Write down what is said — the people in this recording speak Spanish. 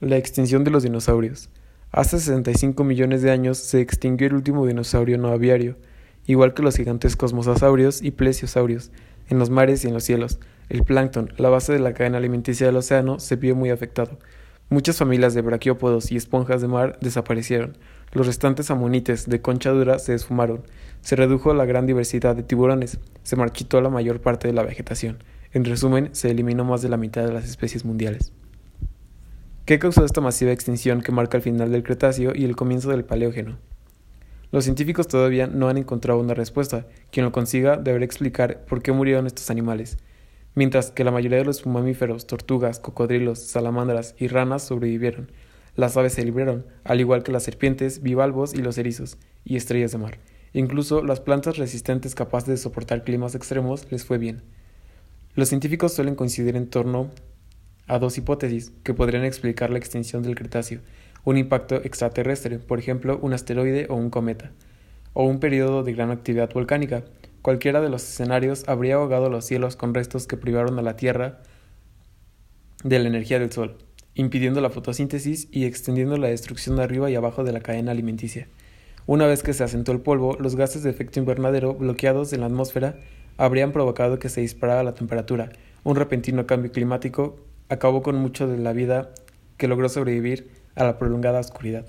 La extinción de los dinosaurios. Hace 65 millones de años se extinguió el último dinosaurio no aviario, igual que los gigantescos mosasaurios y plesiosaurios. En los mares y en los cielos, el plancton, la base de la cadena alimenticia del océano, se vio muy afectado. Muchas familias de braquiópodos y esponjas de mar desaparecieron. Los restantes amonites de concha dura se esfumaron. Se redujo la gran diversidad de tiburones. Se marchitó la mayor parte de la vegetación. En resumen, se eliminó más de la mitad de las especies mundiales. ¿Qué causó esta masiva extinción que marca el final del Cretáceo y el comienzo del Paleógeno? Los científicos todavía no han encontrado una respuesta. Quien lo consiga deberá explicar por qué murieron estos animales. Mientras que la mayoría de los mamíferos, tortugas, cocodrilos, salamandras y ranas sobrevivieron, las aves se libraron, al igual que las serpientes, bivalvos y los erizos, y estrellas de mar. Incluso las plantas resistentes capaces de soportar climas extremos les fue bien. Los científicos suelen coincidir en torno a dos hipótesis que podrían explicar la extinción del Cretáceo, un impacto extraterrestre, por ejemplo, un asteroide o un cometa, o un periodo de gran actividad volcánica. Cualquiera de los escenarios habría ahogado los cielos con restos que privaron a la Tierra de la energía del Sol, impidiendo la fotosíntesis y extendiendo la destrucción arriba y abajo de la cadena alimenticia. Una vez que se asentó el polvo, los gases de efecto invernadero bloqueados en la atmósfera habrían provocado que se disparara la temperatura. Un repentino cambio climático acabó con mucho de la vida que logró sobrevivir a la prolongada oscuridad.